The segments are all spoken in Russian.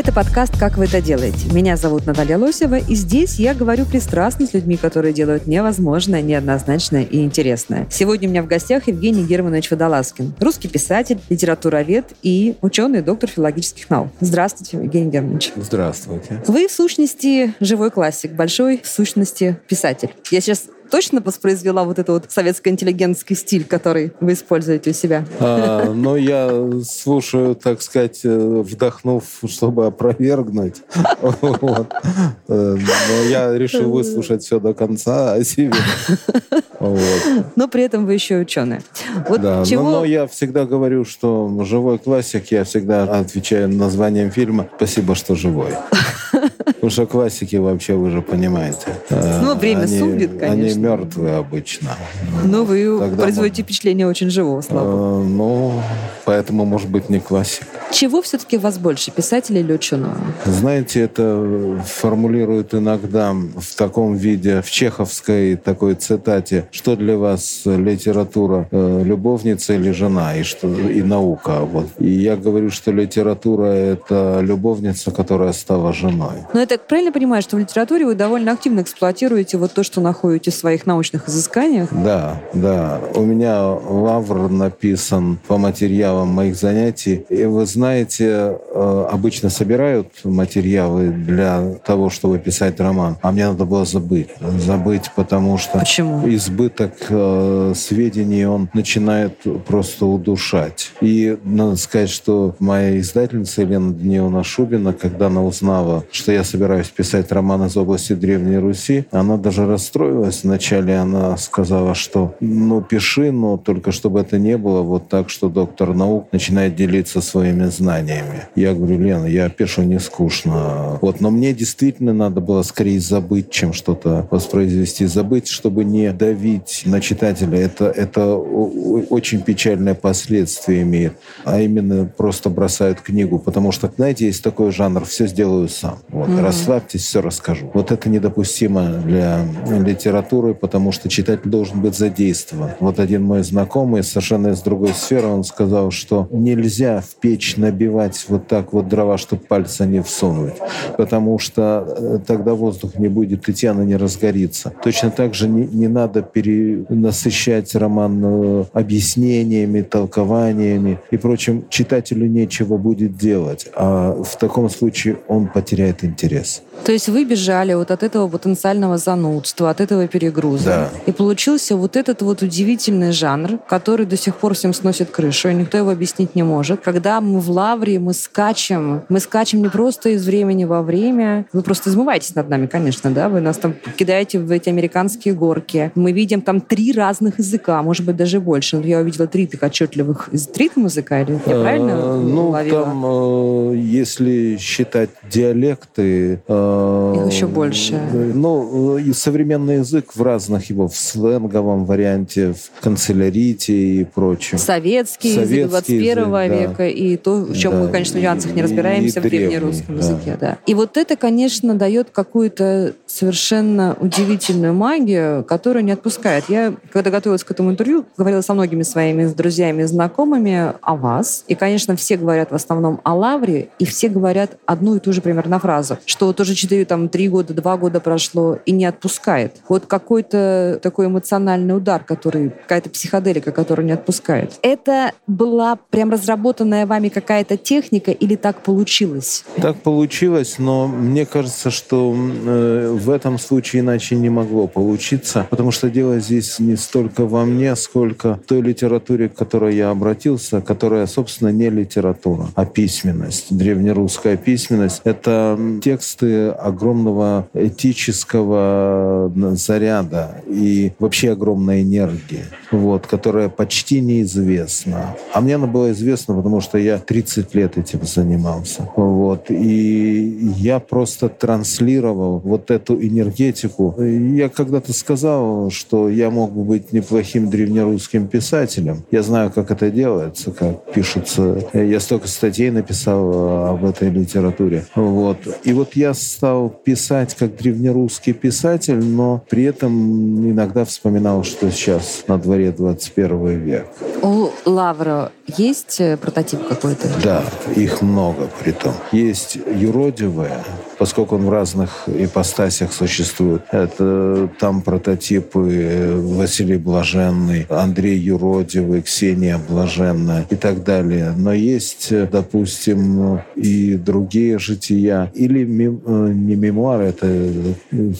Это подкаст «Как вы это делаете?». Меня зовут Наталья Лосева, и здесь я говорю пристрастно с людьми, которые делают невозможное, неоднозначное и интересное. Сегодня у меня в гостях Евгений Германович Водолазкин, русский писатель, литературовед и ученый, доктор филологических наук. Здравствуйте, Евгений Германович. Здравствуйте. Вы, в сущности, живой классик, большой, в сущности, писатель. Я сейчас точно воспроизвела вот этот вот советско-интеллигентский стиль, который вы используете у себя? А, но я слушаю, так сказать, э, вдохнув, чтобы опровергнуть. Э, Но я решил выслушать все до конца о себе. Но при этом вы еще. Вот Да, но я всегда говорю, что живой классик, я всегда отвечаю названием фильма «Спасибо, что живой». Потому что классики вообще, вы же понимаете. э, Ну, время они- судит, конечно. Они мертвые обычно. Ну, вы Тогда производите впечатление очень живого, слава. Э, Ну, поэтому, может быть, не классик. Чего все-таки вас больше, писателя или ученого? Знаете, это формулируют иногда в таком виде, в чеховской такой цитате, что для вас литература, э, любовница или жена, и, что, и наука. Вот. И я говорю, что литература — это любовница, которая стала женой. Но я так правильно понимаю, что в литературе вы довольно активно эксплуатируете вот то, что находите в своих научных изысканиях? Да, да. У меня лавр написан по материалам моих занятий. И вы знаете, э, обычно собирают материалы для того, чтобы писать роман. А мне надо было забыть. Забыть, потому что Почему? избыток э, сведений, он начинает просто удушать. И надо сказать, что моя издательница Елена Даниловна Шубина, когда она узнала, что я собираюсь писать роман из области Древней Руси, она даже расстроилась. Вначале она сказала, что ну пиши, но только чтобы это не было вот так, что доктор наук начинает делиться своими знаниями. Я говорю, Лена, я пишу не скучно. Вот, но мне действительно надо было скорее забыть, чем что-то воспроизвести. Забыть, чтобы не давить на читателя. Это, это очень печальное последствие имеет. А именно просто бросают книгу. Потому что, знаете, есть такой жанр «все сделаю сам». Вот, расслабьтесь, все расскажу. Вот это недопустимо для литературы, потому что читатель должен быть задействован. Вот один мой знакомый, совершенно из другой сферы, он сказал, что нельзя в печь набивать вот так вот дрова, чтобы пальца не всунуть, потому что э, тогда воздух не будет идти, она не разгорится. Точно так же не, не надо перенасыщать роман э, объяснениями, толкованиями и прочим. Читателю нечего будет делать, а в таком случае он потеряет интерес. То есть вы бежали вот от этого потенциального занудства, от этого перегруза. Да. И получился вот этот вот удивительный жанр, который до сих пор всем сносит крышу, и никто его объяснить не может. Когда мы в лавре, мы скачем. Мы скачем не просто из времени во время. Вы просто измываетесь над нами, конечно, да? Вы нас там кидаете в эти американские горки. Мы видим там три разных языка, может быть, даже больше. Но я увидела три так отчетливых. Из три там языка? Или я правильно Э, Ну, там, э, если считать диалекты... э, Их еще больше. э, Ну, э, и современный язык в разных его, в сленговом варианте, в канцелярите и прочем. Советский, язык 21 язык, да. века и то, в чем Да, мы, конечно, в нюансах не разбираемся и в древнерусском да. языке. Да. И вот это, конечно, дает какую-то совершенно удивительную магию, которую не отпускает. Я, когда готовилась к этому интервью, говорила со многими своими друзьями и знакомыми о вас. И, конечно, все говорят в основном о Лавре, и все говорят одну и ту же примерно фразу, что вот уже 4, там, 3 года, 2 года прошло и не отпускает. Вот какой-то такой эмоциональный удар, который, какая-то психоделика, которая не отпускает. Это была прям разработанная вами какая-то техника или так получилось? Так получилось, но мне кажется, что э, в этом случае иначе не могло получиться, потому что дело здесь не столько во мне, сколько в той литературе, к которой я обратился, которая, собственно, не литература, а письменность, древнерусская письменность. Это тексты огромного этического заряда и вообще огромной энергии. вот, которая почти неизвестна. А мне она была известна, потому что я 30 лет этим занимался. Вот. И я просто транслировал вот эту энергетику. Я когда-то сказал, что я мог бы быть неплохим древнерусским писателем. Я знаю, как это делается, как пишется. Я столько статей написал об этой литературе. Вот. И вот я стал писать как древнерусский писатель, но при этом иногда вспоминал, что сейчас на дворе 21 век. У Лавра есть э, прототип какой-то? Да, их много при том. Есть юродивые, поскольку он в разных ипостасях существует. Это там прототипы Василий Блаженный, Андрей Юродивый, Ксения Блаженная и так далее. Но есть, допустим, и другие жития. Или мем, э, не мемуары, это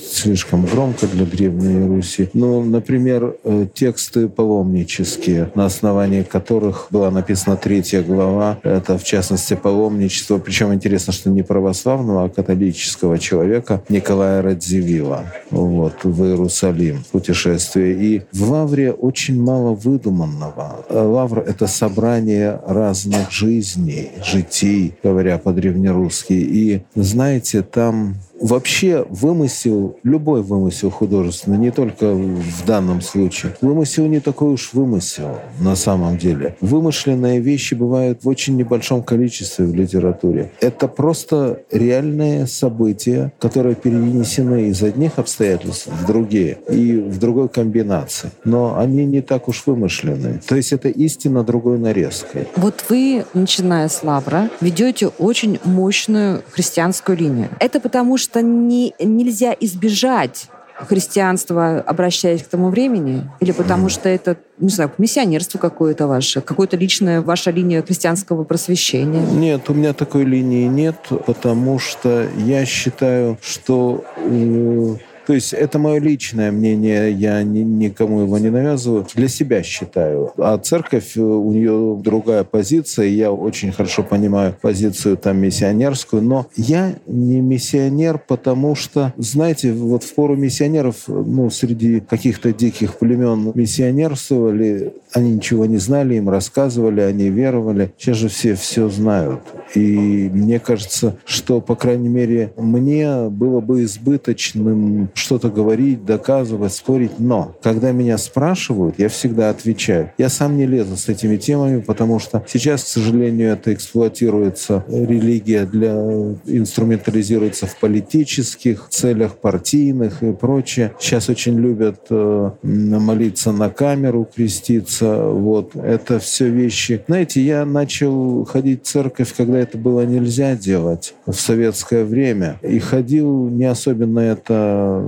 слишком громко для Древней Руси. Но, например, э, тексты паломнические, на основании которых была написана третья глава. Это, в частности, паломничество. Причем интересно, что не православного, а католического исторического человека Николая Радзивилла вот, в Иерусалим путешествие. И в Лавре очень мало выдуманного. Лавр — это собрание разных жизней, житий, говоря по-древнерусски. И, знаете, там Вообще вымысел, любой вымысел художественный, не только в данном случае, вымысел не такой уж вымысел на самом деле. Вымышленные вещи бывают в очень небольшом количестве в литературе. Это просто реальные события, которые перенесены из одних обстоятельств в другие и в другой комбинации. Но они не так уж вымышленные. То есть это истина другой нарезкой. Вот вы, начиная с Лавра, ведете очень мощную христианскую линию. Это потому, что что не, нельзя избежать христианства, обращаясь к тому времени? Или потому что это, не знаю, миссионерство какое-то ваше, какое-то личное ваша линия христианского просвещения? Нет, у меня такой линии нет, потому что я считаю, что э, то есть это мое личное мнение, я ни, никому его не навязываю. Для себя считаю. А церковь, э, у нее другая позиция, я очень хорошо понимаю позицию там миссионерскую, но я не миссионер, потому что, знаете, вот в пору миссионеров, ну, среди каких-то диких племен миссионерствовали, они ничего не знали, им рассказывали, они веровали. Сейчас же все все знают. И мне кажется, что, по крайней мере, мне было бы избыточным что-то говорить, доказывать, спорить. Но когда меня спрашивают, я всегда отвечаю. Я сам не лезу с этими темами, потому что сейчас, к сожалению, это эксплуатируется, религия для инструментализируется в политических целях, партийных и прочее. Сейчас очень любят э, молиться на камеру, креститься. Вот. Это все вещи. Знаете, я начал ходить в церковь, когда это было нельзя делать в советское время. И ходил не особенно это Э,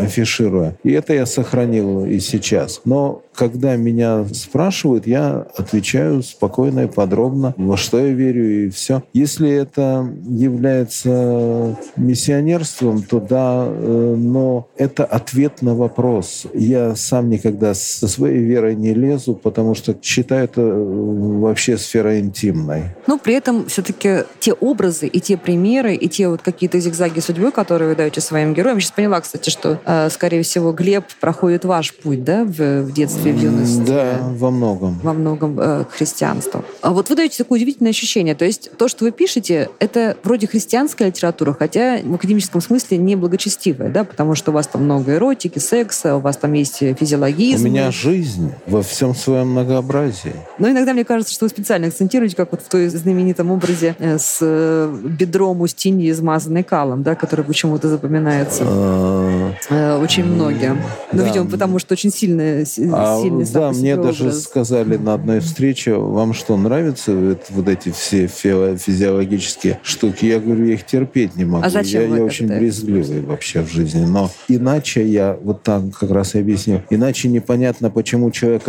афишируя. И это я сохранил и сейчас. Но когда меня спрашивают, я отвечаю спокойно и подробно, во что я верю и все. Если это является миссионерством, то да, э, но это ответ на вопрос. Я сам никогда со своей верой не лезу, потому что считаю это э, вообще сферой интимной. Но при этом все-таки те образы и те примеры, и те вот какие-то зигзаги судьбы, которые вы даете своим героям. Я сейчас поняла, кстати, что, э, скорее всего, Глеб проходит ваш путь, да, в, в детстве в юности. Да, во многом. Во многом э, христианства. А вот вы даете такое удивительное ощущение. То есть то, что вы пишете, это вроде христианская литература, хотя в академическом смысле не благочестивая, да, потому что у вас там много эротики, секса, у вас там есть физиологизм. У меня жизнь во всем своем многообразии. Но иногда мне кажется, что вы специально акцентируете, как вот в той знаменитом образе э, с э, бедром у стены, измазанной калом, да, который почему-то запоминается э, очень многим. Ну, видимо, потому что очень сильная, а сильный Да, мне образ. даже сказали на одной встрече, вам что, нравятся вот эти все физиологические штуки? Я говорю, я их терпеть не могу. А зачем я, я очень брезгливый вообще в жизни. Но иначе я, вот так как раз и объясню, иначе непонятно, почему человек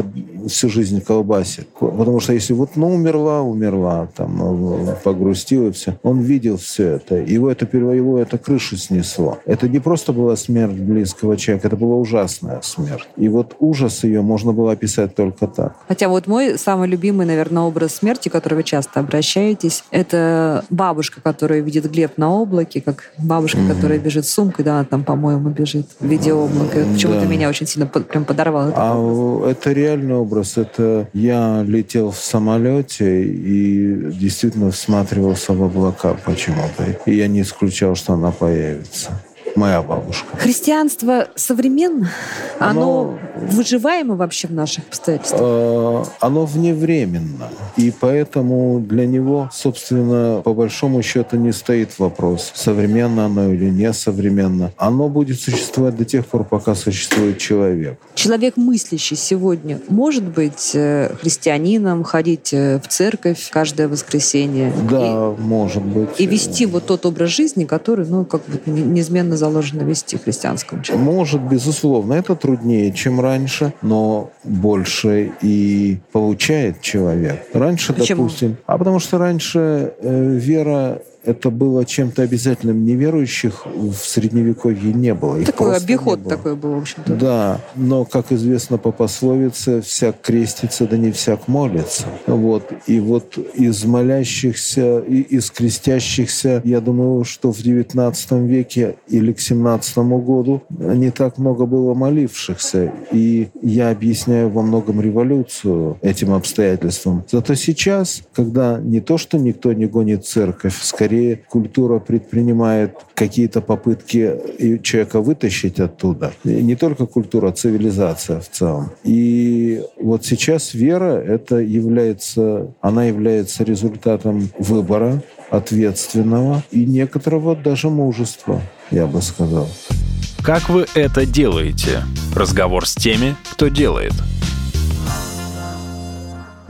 всю жизнь колбасит. Потому что если вот, ну, умерла, умерла, там, погрустил и все. Он видел все это. Его это, его это крышу снесло. Это не просто была смерть близкого человека. Это была ужасная смерть. И вот ужас ее можно было описать только так. Хотя вот мой самый любимый, наверное, образ смерти, к которому вы часто обращаетесь, это бабушка, которая видит Глеб на облаке, как бабушка, mm-hmm. которая бежит с сумкой, да, она там, по-моему, бежит в виде облака. Почему-то да. меня очень сильно прям подорвало. А образ. это реальный образ. Это я летел в самолете и действительно всматривался в облака почему-то. И я не исключал, что она появится моя бабушка. Христианство современно? Оно, оно выживаемо вообще в наших обстоятельствах? Э, оно вневременно. И поэтому для него, собственно, по большому счету не стоит вопрос, современно оно или не современно. Оно будет существовать до тех пор, пока существует человек. Человек мыслящий сегодня может быть э, христианином, ходить э, в церковь каждое воскресенье? Да, и, может быть. И вести вот тот образ жизни, который, ну, как бы неизменно заложено вести христианскому человеку? Может, безусловно. Это труднее, чем раньше, но больше и получает человек. Раньше, Почему? допустим... А потому что раньше э, вера это было чем-то обязательным. Неверующих в Средневековье не было. Их такой обиход такой был, в общем-то. Да, но, как известно по пословице, всяк крестится, да не всяк молится. Вот. И вот из молящихся, и из крестящихся, я думаю, что в XIX веке или к XVII году не так много было молившихся. И я объясняю во многом революцию этим обстоятельствам. Зато сейчас, когда не то, что никто не гонит церковь, скорее скорее культура предпринимает какие-то попытки человека вытащить оттуда. И не только культура, а цивилизация в целом. И вот сейчас вера это является, она является результатом выбора ответственного и некоторого даже мужества, я бы сказал. Как вы это делаете? Разговор с теми, кто делает –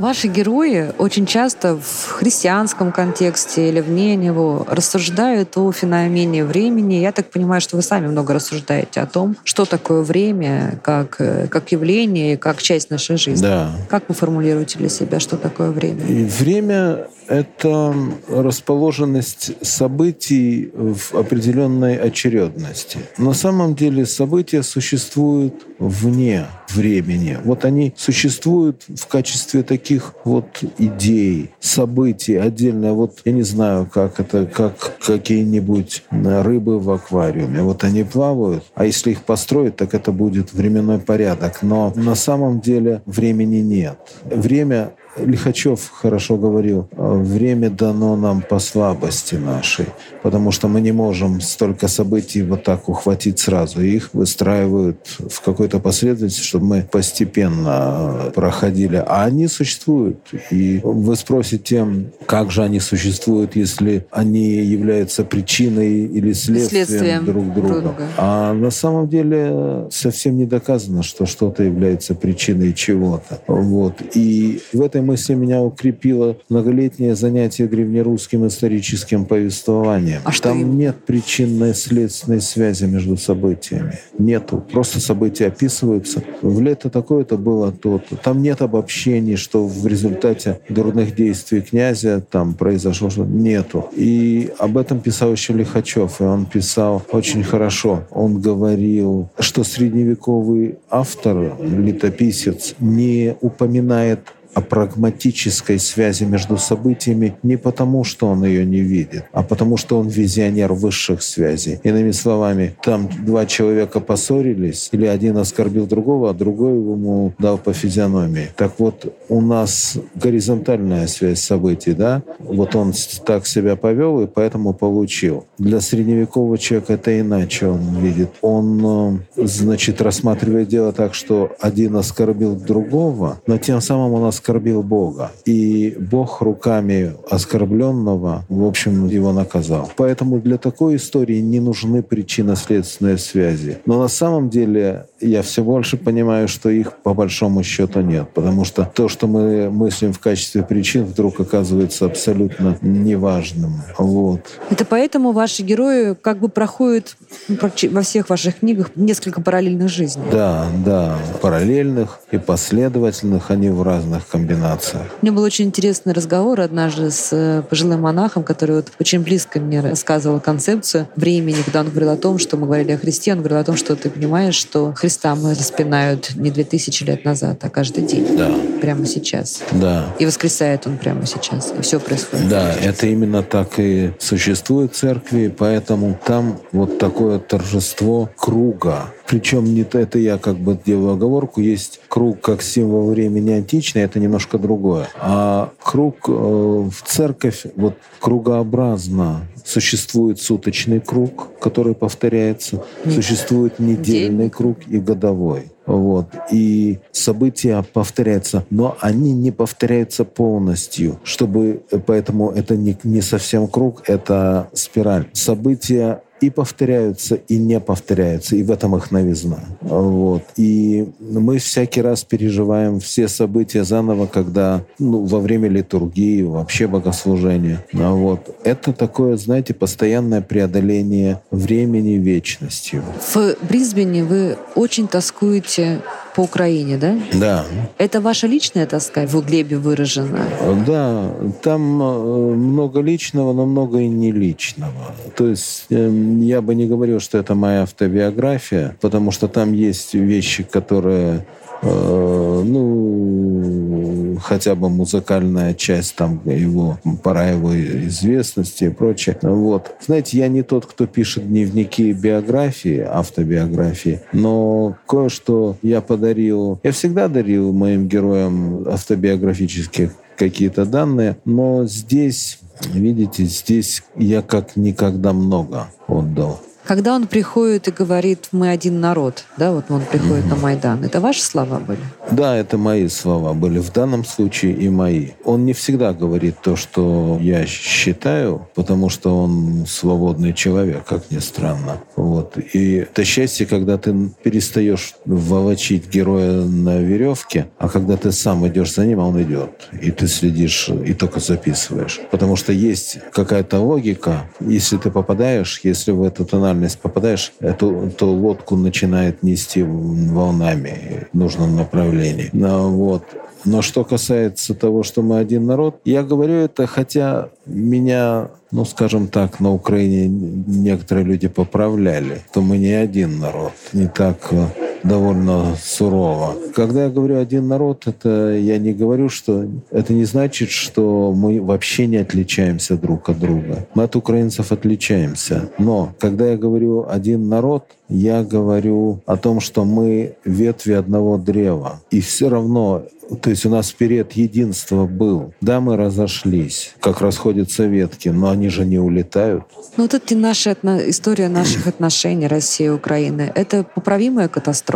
Ваши герои очень часто в христианском контексте или вне него рассуждают о феномене времени. Я так понимаю, что вы сами много рассуждаете о том, что такое время как, э, как явление, как часть нашей жизни. Да. Как вы формулируете для себя, что такое время? И время это расположенность событий в определенной очередности. На самом деле события существуют вне времени. Вот они существуют в качестве таких вот идей, событий отдельно. Вот я не знаю, как это, как какие-нибудь рыбы в аквариуме. Вот они плавают, а если их построить, так это будет временной порядок. Но на самом деле времени нет. Время Лихачев хорошо говорил, время дано нам по слабости нашей, потому что мы не можем столько событий вот так ухватить сразу. Их выстраивают в какой-то последовательности, чтобы мы постепенно проходили. А они существуют. И вы спросите, как же они существуют, если они являются причиной или следствием, следствием друг друга. друга. А на самом деле совсем не доказано, что что-то является причиной чего-то. Вот. И в этой мысли меня укрепило многолетнее занятие древнерусским историческим повествованием. А что Там им? нет причинно-следственной связи между событиями. Нету. Просто события описываются. В лето такое-то было то-то. Там нет обобщений, что в результате дурных действий князя там произошло что-то. Нету. И об этом писал еще Лихачев. И он писал очень хорошо. Он говорил, что средневековый автор, летописец, не упоминает о прагматической связи между событиями не потому, что он ее не видит, а потому, что он визионер высших связей. Иными словами, там два человека поссорились, или один оскорбил другого, а другой ему дал по физиономии. Так вот, у нас горизонтальная связь событий, да? Вот он так себя повел и поэтому получил. Для средневекового человека это иначе он видит. Он, э, значит, рассматривает дело так, что один оскорбил другого, но тем самым он оскорбил Бога. И Бог руками оскорбленного, в общем, его наказал. Поэтому для такой истории не нужны причинно-следственные связи. Но на самом деле я все больше понимаю, что их по большому счету нет. Потому что то, что мы мыслим в качестве причин, вдруг оказывается абсолютно неважным. Вот. Это поэтому ваши герои как бы проходят во всех ваших книгах несколько параллельных жизней. Да, да. Параллельных и последовательных они в разных комбинациях. Меня был очень интересный разговор однажды с э, пожилым монахом, который вот очень близко мне рассказывал концепцию времени, когда он говорил о том, что мы говорили о Христе, он говорил о том, что ты понимаешь, что Христа мы распинают не две тысячи лет назад, а каждый день. Да. Прямо сейчас. Да. И воскресает он прямо сейчас. И все происходит. Да, это именно так и существует в церкви, поэтому там вот такое торжество круга. Причем не это я как бы делаю оговорку, есть круг как символ времени античный, это немножко другое. А круг э, в церковь вот кругообразно существует суточный круг, который повторяется, существует недельный круг и годовой. Вот. И события повторяются, но они не повторяются полностью, чтобы поэтому это не, не совсем круг, это спираль. События и повторяются, и не повторяются, и в этом их новизна. Вот. И мы всякий раз переживаем все события заново, когда ну, во время литургии, вообще богослужения. Вот. Это такое, знаете, постоянное преодоление времени вечностью. В Брисбене вы очень тоскуете по Украине, да? Да. Это ваша личная тоска в Глебе выражена? Да, там э, много личного, но много и не личного. То есть эм, я бы не говорил, что это моя автобиография, потому что там есть вещи, которые Э, ну, хотя бы музыкальная часть там его, пора его известности и прочее. Вот. Знаете, я не тот, кто пишет дневники биографии, автобиографии, но кое-что я подарил. Я всегда дарил моим героям автобиографические какие-то данные, но здесь, видите, здесь я как никогда много отдал. Когда он приходит и говорит «мы один народ», да, вот он приходит mm-hmm. на Майдан, это ваши слова были? Да, это мои слова были в данном случае и мои. Он не всегда говорит то, что я считаю, потому что он свободный человек, как ни странно. Вот. И это счастье, когда ты перестаешь волочить героя на веревке, а когда ты сам идешь за ним, а он идет. И ты следишь и только записываешь. Потому что есть какая-то логика. Если ты попадаешь, если в эту тональность попадаешь, эту, то лодку начинает нести волнами в нужном направлении направлений. Вот. Но что касается того, что мы один народ, я говорю это, хотя меня, ну, скажем так, на Украине некоторые люди поправляли, то мы не один народ, не так э, довольно сурово. Когда я говорю один народ, это я не говорю, что это не значит, что мы вообще не отличаемся друг от друга. Мы от украинцев отличаемся. Но когда я говорю один народ, я говорю о том, что мы ветви одного древа. И все равно то есть у нас период единства был. Да, мы разошлись, как расходятся ветки, но они же не улетают. Ну вот это наша история наших отношений России и Украины. Это поправимая катастрофа?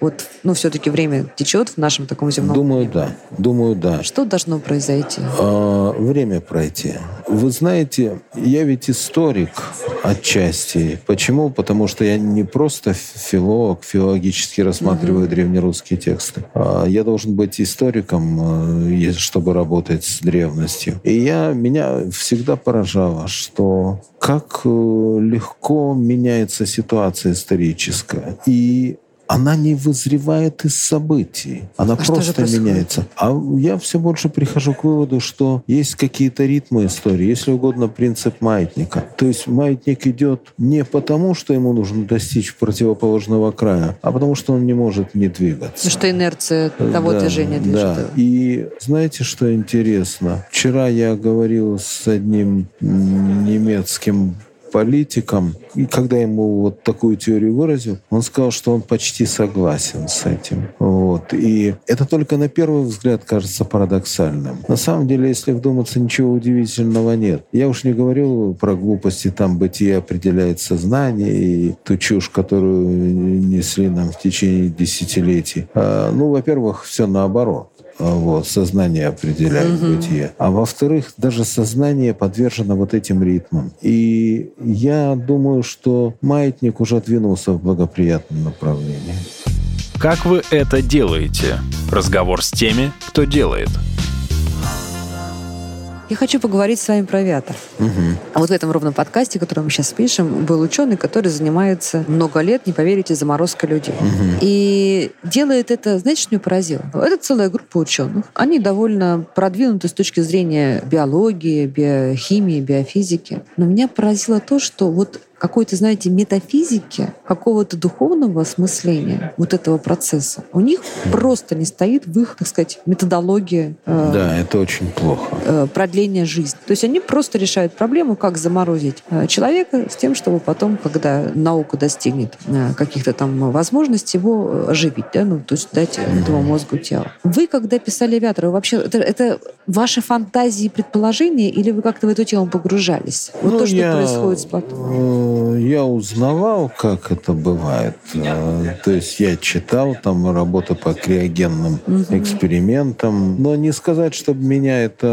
Вот, ну, все-таки время течет в нашем таком земном Думаю, мире. да. Думаю, да. Что должно произойти? А, время пройти. Вы знаете, я ведь историк отчасти. Почему? Потому что я не просто филолог, филологически рассматриваю угу. древнерусские тексты. А я должен быть историком, э, чтобы работать с древностью. И я, меня всегда поражало, что как э, легко меняется ситуация историческая. И она не вызревает из событий. Она а просто меняется. А я все больше прихожу к выводу, что есть какие-то ритмы истории, если угодно, принцип маятника. То есть маятник идет не потому, что ему нужно достичь противоположного края, а потому что он не может не двигаться. Ну, что инерция того да, движения движет. Да. И знаете, что интересно? Вчера я говорил с одним немецким политиком. И когда ему вот такую теорию выразил, он сказал, что он почти согласен с этим. Вот. И это только на первый взгляд кажется парадоксальным. На самом деле, если вдуматься, ничего удивительного нет. Я уж не говорил про глупости, там бытие определяет сознание и ту чушь, которую несли нам в течение десятилетий. А, ну, во-первых, все наоборот. Вот, сознание определяет угу. бытие. А во-вторых, даже сознание подвержено вот этим ритмам. И я думаю, что маятник уже двинулся в благоприятном направлении. Как вы это делаете? Разговор с теми, кто делает. Я хочу поговорить с вами про авиатор. Угу. А вот в этом ровном подкасте, который мы сейчас пишем, был ученый, который занимается много лет, не поверите, заморозкой людей. Угу. И делает это, знаете, что меня поразило? Это целая группа ученых. Они довольно продвинуты с точки зрения биологии, биохимии, биофизики. Но меня поразило то, что вот какой-то, знаете, метафизики, какого-то духовного осмысления вот этого процесса. У них просто не стоит в их, так сказать, методологии э, Да, это очень плохо. э, продления жизни. То есть они просто решают проблему, как заморозить э, человека с тем, чтобы потом, когда наука достигнет э, каких-то там возможностей, его э, оживить, да, ну, то есть дать этому мозгу тело. Вы, когда писали вы вообще, это, это ваши фантазии и предположения, или вы как-то в эту тему погружались? Вот Ну, то, что я, происходит с Платоном. Я узнавал, как это бывает. Э, То есть я читал там работы по криогенным экспериментам. Но не сказать, чтобы меня это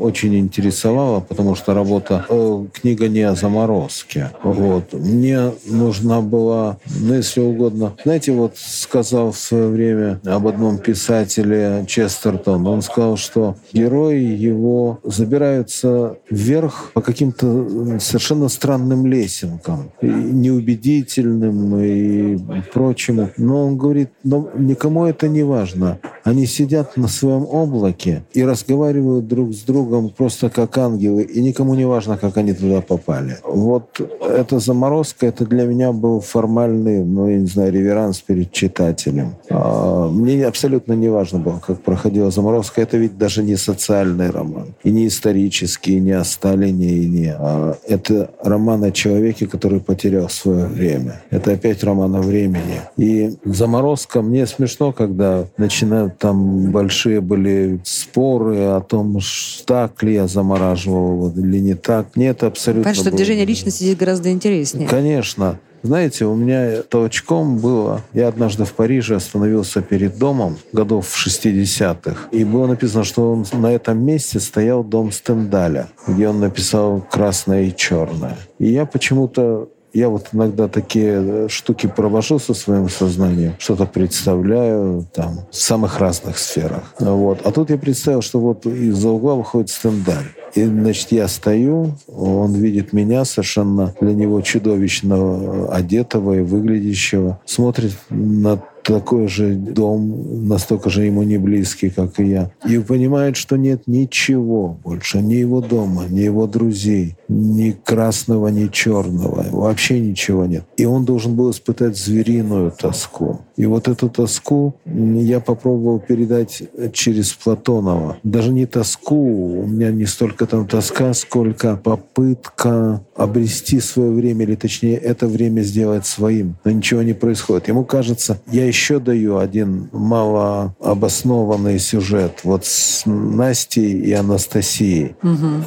очень интересовало, потому что работа, э, книга не о заморозке. Вот. Мне нужна была, ну, если угодно, знаете, вот сказал в свое время об одном писателе Честертон, он сказал, что герои его забираются вверх по каким-то э, совершенно странным лесенкам, и неубедительным и прочему. Но он говорит, но никому это не важно. Они сидят на своем облаке и разговаривают друг с другом просто как ангелы, и никому не важно, как они туда попали. Вот эта заморозка, это для меня был формальный, ну, я не знаю, реверанс перед читателем. А, Мне абсолютно не важно было, как проходила заморозка. Это ведь даже не социальный роман, и не исторический, и не о Сталине, и не... а Это роман о человеке, который потерял свое время. Это опять роман о времени. И заморозка, мне смешно, когда начинают там большие были споры о том, так ли я замораживал или не так. Нет, абсолютно Понятно, что движение личности здесь гораздо интереснее. Конечно. Знаете, у меня толчком было... Я однажды в Париже остановился перед домом годов в 60-х. И было написано, что он, на этом месте стоял дом Стендаля, где он написал «красное и черное». И я почему-то я вот иногда такие э, штуки провожу со своим сознанием, что-то представляю там в самых разных сферах. Вот. А тут я представил, что вот из-за угла выходит Стендаль. И, значит, я стою, он видит меня совершенно для него чудовищно одетого и выглядящего, смотрит на такой же дом, настолько же ему не близкий, как и я. И понимает, что нет ничего больше, ни его дома, ни его друзей, ни красного, ни черного. Вообще ничего нет. И он должен был испытать звериную тоску. И вот эту тоску я попробовал передать через Платонова. Даже не тоску, у меня не столько там тоска, сколько попытка обрести свое время, или точнее это время сделать своим. Но ничего не происходит. Ему кажется, я еще даю один малообоснованный сюжет вот с Настей и Анастасией,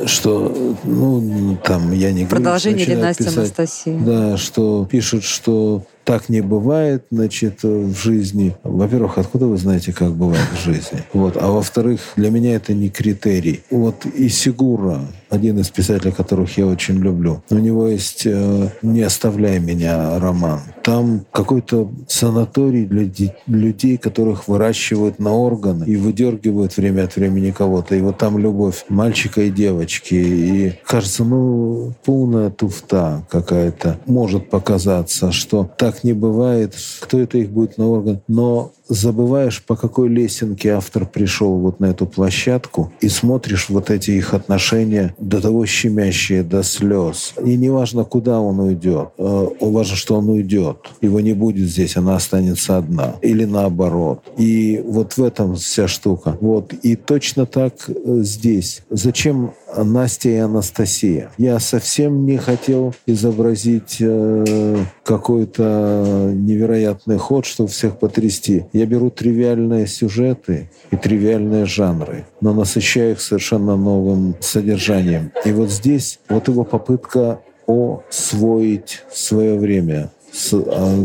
что, ну, там, я не Продолжение писать, Анастасия? Да, что пишут, что так не бывает, значит, в жизни. Во-первых, откуда вы знаете, как бывает в жизни? Вот. А во-вторых, для меня это не критерий. Вот и Сигура, один из писателей, которых я очень люблю, у него есть э, «Не оставляй меня» роман. Там какой-то санаторий для де- людей, которых выращивают на органы и выдергивают время от времени кого-то. И вот там любовь мальчика и девочки. И кажется, ну, полная туфта какая-то. Может показаться, что так не бывает. Кто это их будет на орган? Но забываешь, по какой лесенке автор пришел вот на эту площадку и смотришь вот эти их отношения до того щемящие, до слез. И неважно, куда он уйдет. Э, Важно, что он уйдет. Его не будет здесь, она останется одна. Или наоборот. И вот в этом вся штука. Вот. И точно так э, здесь. Зачем Настя и Анастасия? Я совсем не хотел изобразить э, какой-то невероятный ход, чтобы всех потрясти. Я беру тривиальные сюжеты и тривиальные жанры, но насыщаю их совершенно новым содержанием. И вот здесь вот его попытка освоить свое время,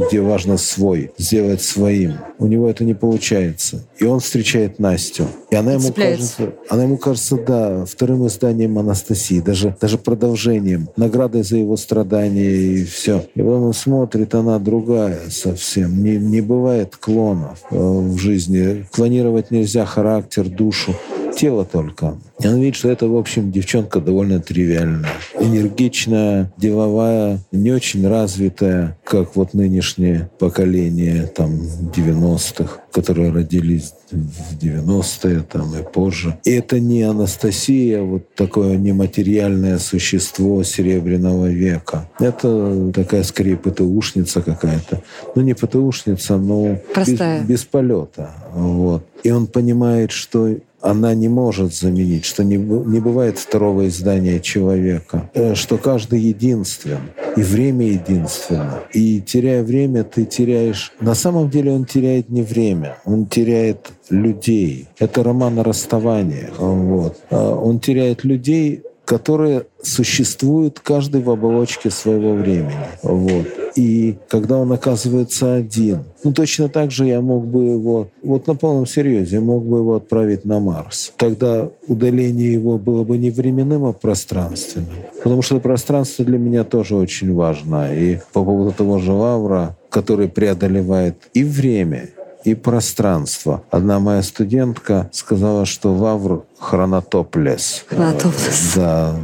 где важно свой, сделать своим. У него это не получается. И он встречает Настю. И она ему Цепляется. кажется, она ему кажется, да, вторым изданием Анастасии, даже, даже продолжением, наградой за его страдания и все. И он смотрит, она другая совсем. Не, не бывает клонов э, в жизни. Клонировать нельзя характер, душу. Тело только. И он видит, что это, в общем, девчонка довольно тривиальная. Энергичная, деловая, не очень развитая, как вот нынешнее поколение там 90-х, которые родились в 90-е там и позже. И это не Анастасия, вот такое нематериальное существо Серебряного века. Это такая скорее ПТУшница какая-то. Ну, не ПТУшница, но Простая. без, без полета. Вот. И он понимает, что она не может заменить, что не, не бывает второго издания человека, э, что каждый единствен, и время единственно. И теряя время, ты теряешь... На самом деле он теряет не время, он теряет людей. Это роман о расставаниях. Вот. А Он теряет людей, которые существуют каждый в оболочке своего времени. Вот. И когда он оказывается один, ну точно так же я мог бы его, вот на полном серьезе, мог бы его отправить на Марс. Тогда удаление его было бы не временным, а пространственным. Потому что пространство для меня тоже очень важно. И по поводу того же Лавра, который преодолевает и время, и пространство. Одна моя студентка сказала, что Лавр хронотоплес. Хронотоплес. Да,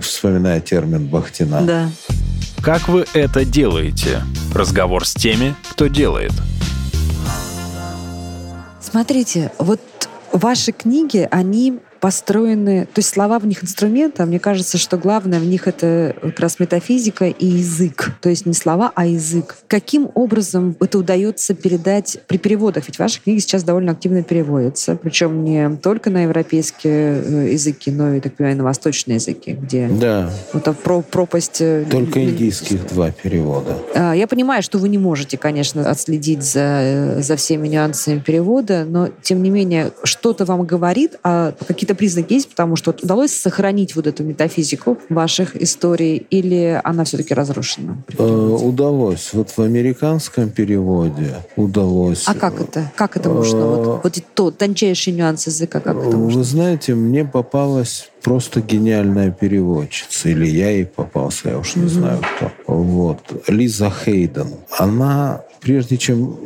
вспоминая термин Бахтина. Да. Как вы это делаете? Разговор с теми, кто делает. Смотрите, вот ваши книги, они построены, то есть слова в них инструмент, а мне кажется, что главное в них это как раз метафизика и язык. То есть не слова, а язык. Каким образом это удается передать при переводах? Ведь ваши книги сейчас довольно активно переводятся, причем не только на европейские э, языки, но и, так понимаю, на восточные языки, где Да, вот про- пропасть... э, только индийских два перевода. а, Я понимаю, что вы не можете, конечно, отследить за, э, за всеми нюансами перевода, но, тем не менее, что-то вам говорит, а какие-то признаки есть, потому что вот удалось сохранить вот эту метафизику ваших историй, или она все-таки разрушена? Э, удалось. Вот в американском переводе удалось. А как это? Как это можно? Вот, вот эти то, тончайший нюанс языка, как это можно? Вы знаете, мне попалась просто гениальная переводчица. Или я ей попался, я уж не знаю кто. Вот. Лиза Хейден. Она прежде чем...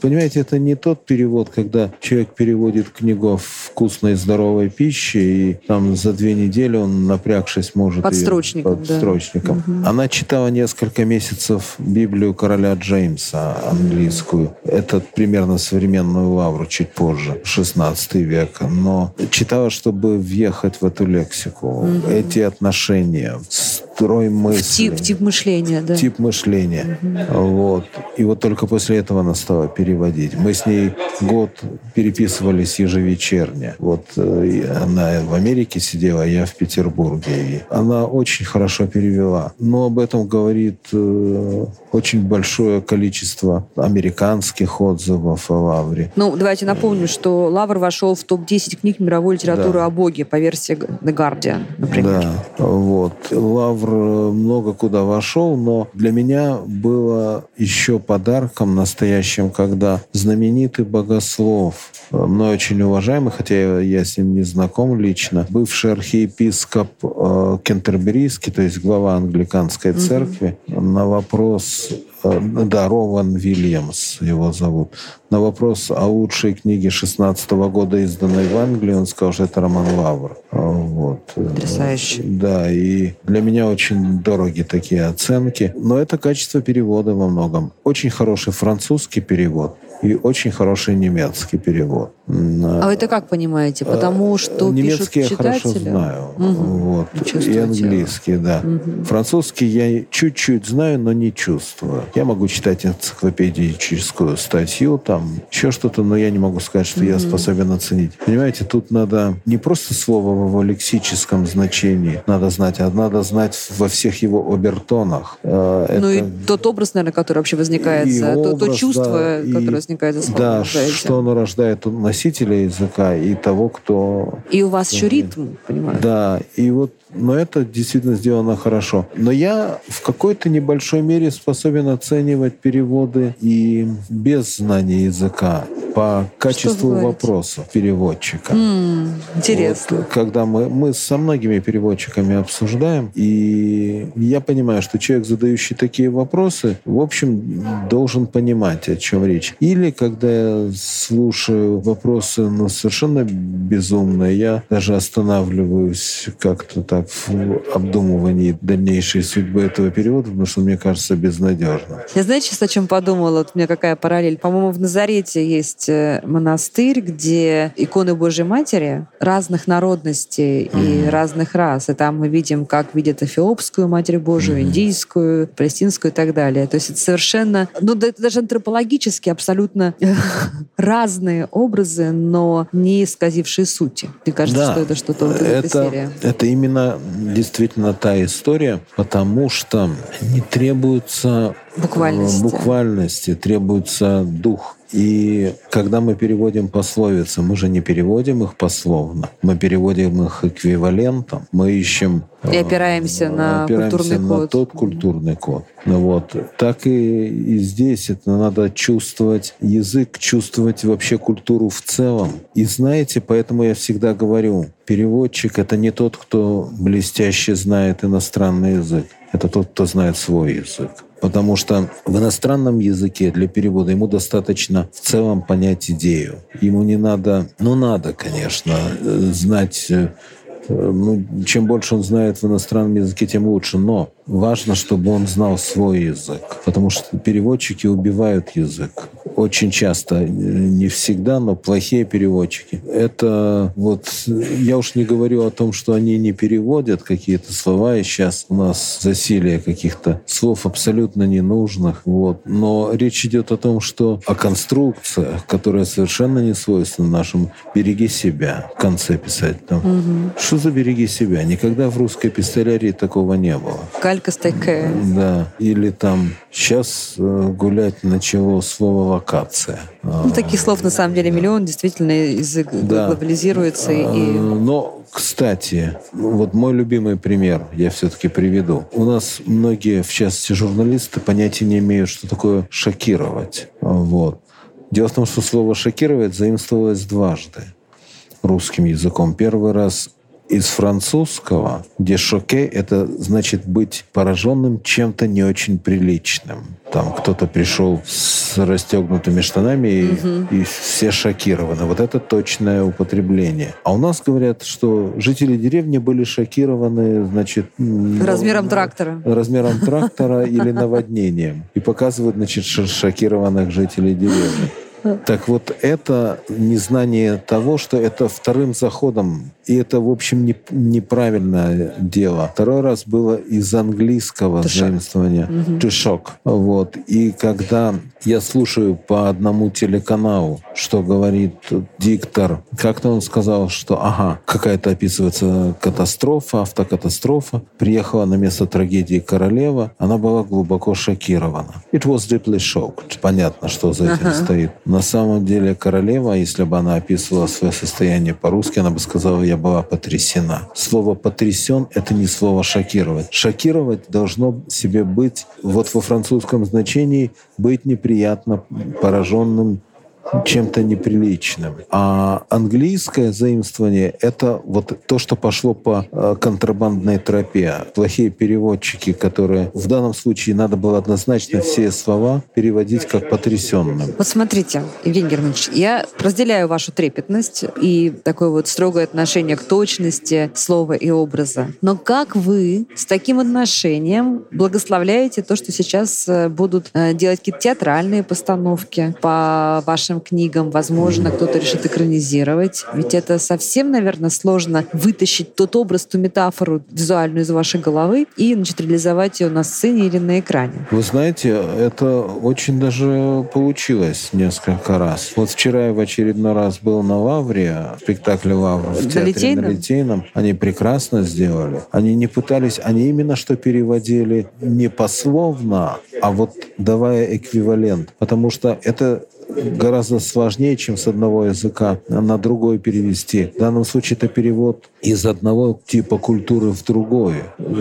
Понимаете, это не тот перевод, когда человек переводит книгу вкусной и здоровой пище, и там за две недели он, напрягшись, может... Подстрочником, да. подстрочником. Она читала несколько месяцев Библию короля Джеймса английскую. Это примерно современную лавру чуть позже, 16 век. Но читала, чтобы въехать в эту лексику. Эти отношения, строй В мысли. тип, в тип мышления, да. Тип мышления. Вот. И вот только после этого она стала переводить. Мы с ней год переписывались ежевечерне. Вот э, она в Америке сидела, а я в Петербурге. И она очень хорошо перевела. Но об этом говорит э, очень большое количество американских отзывов о Лавре. Ну, давайте напомню, что Лавр вошел в топ-10 книг мировой литературы Да. о Боге по версии The Guardian, например. Да, вот. Лавр э, много куда вошел, но для меня было еще подарком настоящим, когда знаменитый богослов, э, мной очень уважаемый, хотя я, с ним не знаком лично, бывший архиепископ э, Кентерберийский, то есть глава англиканской церкви, на вопрос да, Рован Вильямс его зовут. На вопрос о лучшей книге 16 года, изданной в Англии, он сказал, что это роман Лавр. А, Вот. Потрясающе. Да, и для меня очень дороги такие оценки. Но это качество перевода во многом. Очень хороший французский перевод и очень хороший немецкий перевод. А вы это как понимаете? Потому что Э, Немецкий пишут я хорошо читатели? знаю. Мгм. Вот. Чувствуете. И английский, да. Мгм. Французский я чуть-чуть знаю, но не чувствую. Я могу читать энциклопедическую статью, там еще что-то, но я не могу сказать, что я способен оценить. Понимаете, тут надо не просто слово в его лексическом значении надо знать, а надо знать во всех его обертонах. Э, Ну это- и тот образ, наверное, который вообще возникает, и за- то, то чувство, да, которое возникает за словом. Да, рождаете. что оно рождает у носителя языка и того, кто И у вас еще ритм, понимаю. да, и вот но это действительно сделано хорошо. Но я в какой-то небольшой мере способен оценивать переводы и без знания языка по качеству вопросов переводчика. Mm, интересно. Вот, когда мы, мы со многими переводчиками обсуждаем, и я понимаю, что человек, задающий такие вопросы, в общем, должен понимать, о чем речь. Или когда я слушаю вопросы ну, совершенно безумные, я даже останавливаюсь как-то так в обдумывании дальнейшей судьбы этого перевода, потому что мне кажется безнадежным. Я знаете, сейчас о чем подумала? Вот у меня какая параллель. По-моему, в Назарете есть э, монастырь, где иконы Божьей Матери разных народностей mm-hmm. и разных рас. И там мы видим, как видят эфиопскую Матерь Божию, mm-hmm. индийскую, палестинскую и так далее. То есть это совершенно, ну даже антропологически абсолютно разные образы, но не исказившие сути. Мне кажется, да. что это что-то вот это, серия. Это именно действительно та история, потому что не требуется буквальности. буквальности, требуется дух и когда мы переводим пословицы, мы же не переводим их пословно, мы переводим их эквивалентом, мы ищем... И опираемся на опираемся культурный на код. тот культурный код. Ну вот. Так и, и здесь это надо чувствовать язык, чувствовать вообще культуру в целом. И знаете, поэтому я всегда говорю, переводчик — это не тот, кто блестяще знает иностранный язык. Это тот, кто знает свой язык. Потому что в иностранном языке для перевода ему достаточно в целом понять идею. Ему не надо, ну надо, конечно, э, знать э, ну, чем больше он знает в иностранном языке, тем лучше. Но важно, чтобы он знал свой язык, потому что переводчики убивают язык. Очень часто, э, не всегда, но плохие переводчики. Это вот, я уж не говорю о том, что они не переводят какие-то слова, и сейчас у нас засилие каких-то слов абсолютно ненужных. Вот. Но речь идет о том, что о конструкциях, которые совершенно не свойственны нашему «береги себя» в конце писать. Там. Угу. Что за «береги себя»? Никогда в русской пистолярии такого не было калька такая. Да. Или там сейчас э, гулять начало слово локация. Ну, таких слов на самом деле миллион. Действительно, язык да. глобализируется. И... А, но, кстати, вот мой любимый пример я все-таки приведу. У нас многие, в частности, журналисты, понятия не имеют, что такое шокировать. Вот. Дело в том, что слово «шокировать» заимствовалось дважды русским языком. Первый раз из французского, где шоке — это значит быть пораженным чем-то не очень приличным. Там кто-то пришел с расстегнутыми штанами, и, угу. и все шокированы. Вот это точное употребление. А у нас говорят, что жители деревни были шокированы, значит... Размером трактора. Размером трактора или наводнением. И показывают, значит, шокированных жителей деревни. Так вот, это незнание того, что это вторым заходом, и это, в общем, не, неправильное дело. Второй раз было из английского заимствования to shock. Вот. И когда я слушаю по одному телеканалу, что говорит диктор, как-то он сказал, что, ага, какая-то описывается катастрофа, автокатастрофа, приехала на место трагедии королева, она была глубоко шокирована. It was deeply shocked. Понятно, что за этим ага. стоит. На самом деле королева, если бы она описывала свое состояние по-русски, она бы сказала, я была потрясена. Слово «потрясен» — это не слово «шокировать». Шокировать должно себе быть, вот во французском значении, быть неприятно пораженным чем-то неприличным. А английское заимствование — это вот то, что пошло по э, контрабандной тропе. Плохие переводчики, которые в данном случае надо было однозначно все слова переводить как потрясенным. Вот смотрите, Евгений Германович, я разделяю вашу трепетность и такое вот строгое отношение к точности слова и образа. Но как вы с таким отношением благословляете то, что сейчас э, будут э, делать какие-то театральные постановки по вашим вашим книгам. Возможно, кто-то решит экранизировать. Ведь это совсем, наверное, сложно вытащить тот образ, ту метафору визуальную из вашей головы и значит, реализовать ее на сцене или на экране. Вы знаете, это очень даже получилось несколько раз. Вот вчера я в очередной раз был на Лавре, в спектакле «Лавра» в театре Литейном? на Литейном. Они прекрасно сделали. Они не пытались, они именно что переводили не пословно, а вот давая эквивалент. Потому что это гораздо сложнее, чем с одного языка на другой перевести. В данном случае это перевод из одного типа культуры в другой.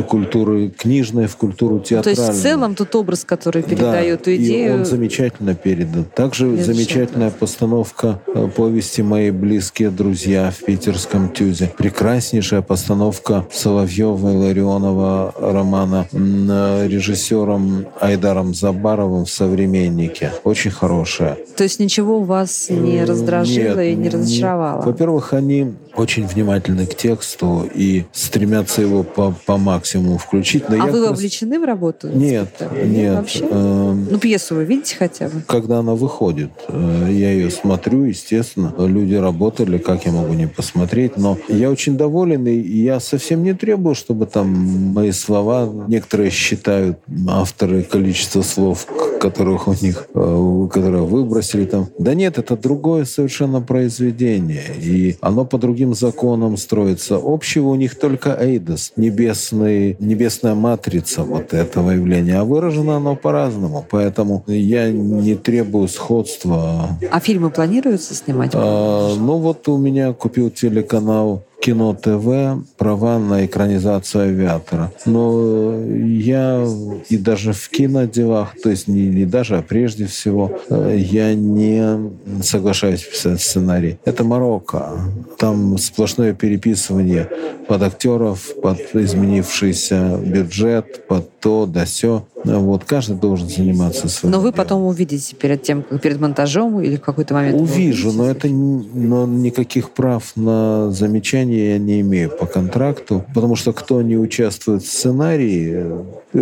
Культуры книжной в культуру театральную. То есть в целом тот образ, который передает да, идею... и он замечательно передан. Также замечательная постановка э, повести «Мои близкие друзья» в питерском ТЮЗе. Прекраснейшая постановка Соловьева и Ларионова романа э, режиссером Айдаром Забаровым в «Современнике». Очень хорошая. То есть ничего вас не раздражило Нет, и не разочаровало? Во-первых, они очень внимательны к тексту и стремятся его по, по максимуму включить. Но а вы вовлечены в работу? Нет, нет. Вообще? Э, ну, пьесу вы видите хотя бы? Когда она выходит, э, я ее смотрю, естественно. Люди работали, как я могу не посмотреть. Но я очень доволен, и я совсем не требую, чтобы там мои слова... Некоторые считают авторы количество слов, которых у них, э, которые выбросили там. Да нет, это другое совершенно произведение. И оно по другим законам строится. Общего у них только Эйдос, небесный, небесная матрица вот этого явления. А выражено оно по-разному. Поэтому я не требую сходства. А фильмы планируется снимать? А, ну вот у меня купил телеканал Кино ТВ права на экранизацию «Авиатора». Но я и даже в киноделах, то есть не, не даже, а прежде всего, э, я не соглашаюсь писать сценарий. Это Марокко. Там сплошное переписывание под актеров, под изменившийся бюджет, под то, да все. Вот, каждый должен заниматься своим Но вы делом. потом увидите перед тем, перед монтажом или в какой-то момент? Увижу, но это но никаких прав на замечание я не имею по контракту, потому что кто не участвует в сценарии,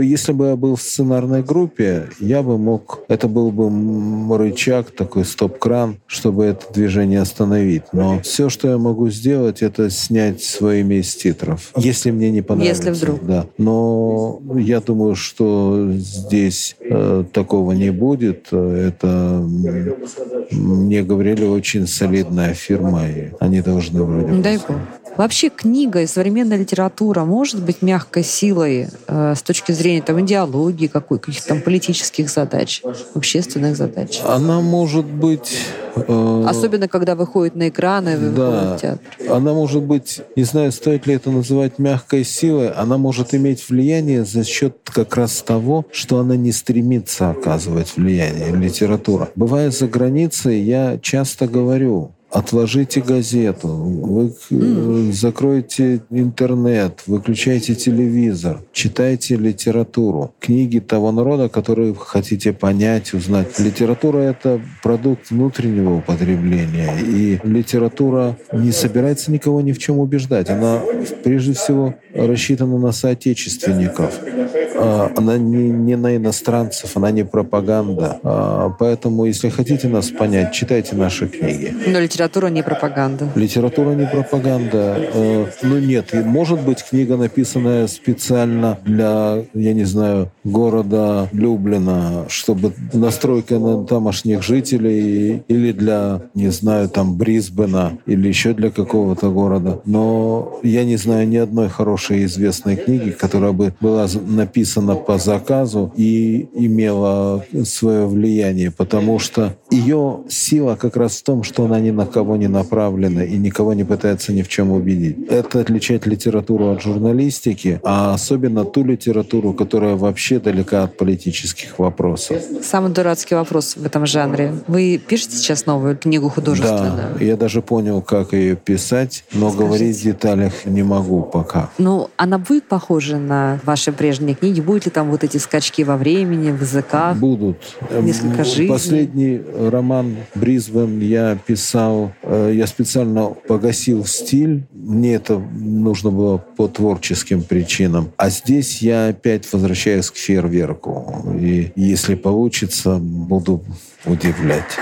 если бы я был в сценарной группе, я бы мог, это был бы рычаг, такой стоп-кран, чтобы это движение остановить. Но все, что я могу сделать, это снять своими из титров, если мне не понравится. Если вдруг. Да. Но я думаю, что здесь э, такого не будет. Это мне говорили очень солидная фирма, и они должны вроде. Дай бог. Вообще книга и современная литература может быть мягкой силой э, с точки зрения там, идеологии, какой, каких-то там политических задач, общественных задач? Она может быть... Э, Особенно, когда выходит на экраны, да, в театр. Она может быть, не знаю, стоит ли это называть мягкой силой, она может иметь влияние за счет как раз того, что она не стремится оказывать влияние, литература. Бывая за границей, я часто говорю, отложите газету, вы mm. закройте интернет, выключайте телевизор, читайте литературу, книги того народа, который вы хотите понять, узнать. Литература — это продукт внутреннего употребления, и литература не собирается никого ни в чем убеждать. Она прежде всего рассчитана на соотечественников. А, она не, не на иностранцев, она не пропаганда. А, поэтому, если хотите нас понять, читайте наши книги. Но литература не пропаганда. Литература не пропаганда. Э, ну нет, может быть книга, написанная специально для, я не знаю, города Люблина, чтобы настройка на тамошних жителей или для, не знаю, там Брисбена или еще для какого-то города. Но я не знаю ни одной хорошей известной книги, которая бы была написана по заказу и имела свое влияние, потому что ее сила как раз в том, что она ни на кого не направлена и никого не пытается ни в чем убедить. Это отличает литературу от журналистики, а особенно ту литературу, которая вообще далека от политических вопросов. Самый дурацкий вопрос в этом жанре. Вы пишете сейчас новую книгу художественную? Да, я даже понял, как ее писать, но Скажите. говорить в деталях не могу пока. Ну, она будет похожа на ваши прежние книги? Будут ли там вот эти скачки во времени, в языках? Будут. Несколько жизней? Последний роман «Брисбен» я писал, э, я специально погасил стиль. Мне это нужно было по творческим причинам. А здесь я опять возвращаюсь к фейерверку. И если получится, буду удивлять.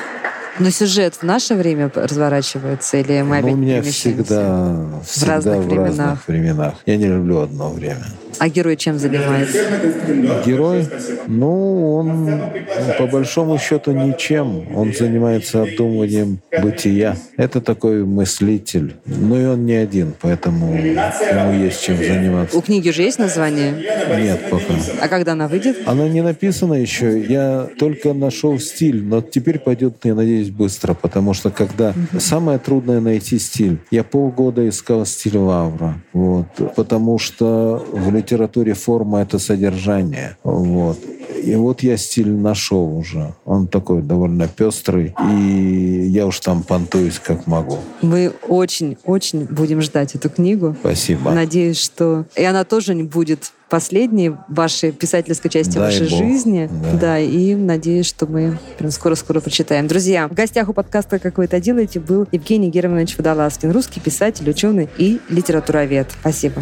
Но сюжет в наше время разворачивается или мы ну, У меня всегда, всегда в разных, в временах. разных временах. Я не люблю одно время. А герой чем занимается? Герой, ну, он по большому счету ничем. Он занимается обдумыванием бытия. Это такой мыслитель. Ну и он не один, поэтому ему есть чем заниматься. У книги же есть название? Нет пока. А когда она выйдет? Она не написана еще. Я только нашел стиль, но теперь пойдет, я надеюсь, быстро, потому что когда самое трудное найти стиль. Я полгода искал стиль Лавра, вот, потому что в литературе форма это содержание, вот. И вот я стиль нашел уже. Он такой довольно пестрый, и я уж там понтуюсь как могу. Мы очень-очень будем ждать эту книгу. Спасибо. Надеюсь, что и она тоже не будет последней вашей писательской части Дай вашей бог. жизни. Да. Да, и надеюсь, что мы прям скоро-скоро прочитаем. Друзья, в гостях у подкаста «Как вы это делаете» был Евгений Германович Водолазкин, русский писатель, ученый и литературовед. Спасибо.